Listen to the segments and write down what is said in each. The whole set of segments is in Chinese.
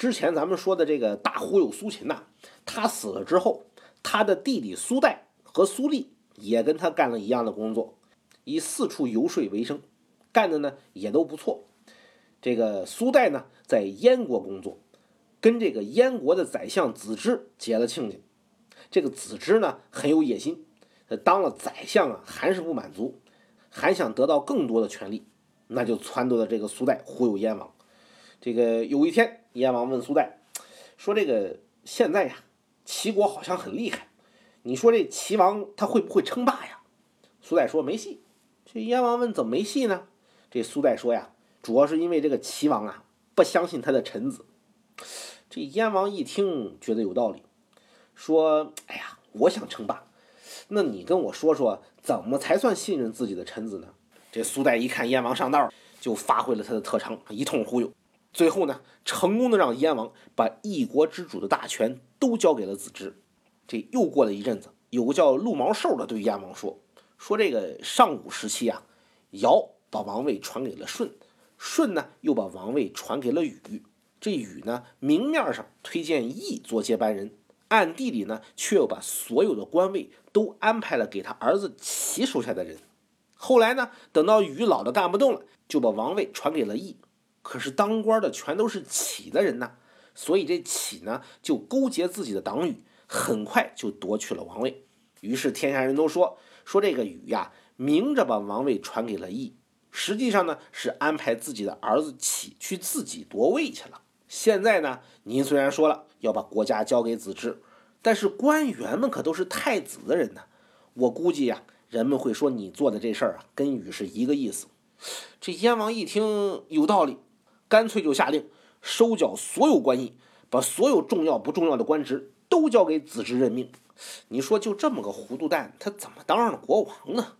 之前咱们说的这个大忽悠苏秦呐，他死了之后，他的弟弟苏代和苏厉也跟他干了一样的工作，以四处游说为生，干的呢也都不错。这个苏代呢，在燕国工作，跟这个燕国的宰相子之结了亲家。这个子之呢很有野心，当了宰相啊还是不满足，还想得到更多的权利，那就撺掇了这个苏代忽悠燕王。这个有一天，燕王问苏代说：“这个现在呀，齐国好像很厉害，你说这齐王他会不会称霸呀？”苏代说：“没戏。”这燕王问：“怎么没戏呢？”这苏代说：“呀，主要是因为这个齐王啊不相信他的臣子。”这燕王一听觉得有道理，说：“哎呀，我想称霸，那你跟我说说怎么才算信任自己的臣子呢？”这苏代一看燕王上道，就发挥了他的特长，一通忽悠。最后呢，成功的让燕王把一国之主的大权都交给了子之。这又过了一阵子，有个叫陆毛寿的对燕王说：“说这个上古时期啊，尧把王位传给了舜，舜呢又把王位传给了禹。这禹呢，明面上推荐羿做接班人，暗地里呢却又把所有的官位都安排了给他儿子齐手下的人。后来呢，等到禹老的干不动了，就把王位传给了羿。”可是当官的全都是启的人呐，所以这启呢就勾结自己的党羽，很快就夺取了王位。于是天下人都说说这个禹呀，明着把王位传给了羿，实际上呢是安排自己的儿子启去自己夺位去了。现在呢，您虽然说了要把国家交给子之，但是官员们可都是太子的人呢。我估计呀，人们会说你做的这事儿啊，跟禹是一个意思。这燕王一听有道理。干脆就下令收缴所有官印，把所有重要不重要的官职都交给子之任命。你说就这么个糊涂蛋，他怎么当上了国王呢？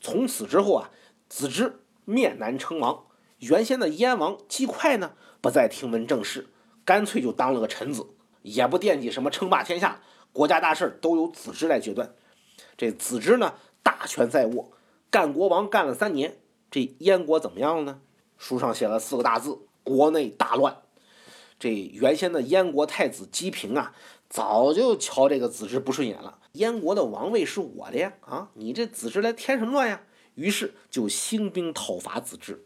从此之后啊，子之面难称王。原先的燕王姬快呢，不再听闻政事，干脆就当了个臣子，也不惦记什么称霸天下，国家大事都由子之来决断。这子之呢，大权在握，干国王干了三年，这燕国怎么样了呢？书上写了四个大字：国内大乱。这原先的燕国太子姬平啊，早就瞧这个子之不顺眼了。燕国的王位是我的呀，啊，你这子之来添什么乱呀？于是就兴兵讨伐子之。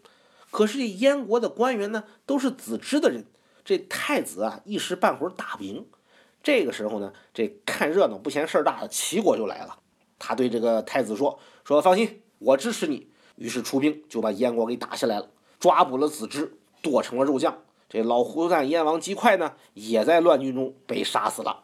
可是这燕国的官员呢，都是子之的人，这太子啊，一时半会儿打不赢。这个时候呢，这看热闹不嫌事儿大的齐国就来了。他对这个太子说：“说放心，我支持你。”于是出兵就把燕国给打下来了。抓捕了子之，剁成了肉酱。这老糊涂蛋燕王姬快呢，也在乱军中被杀死了。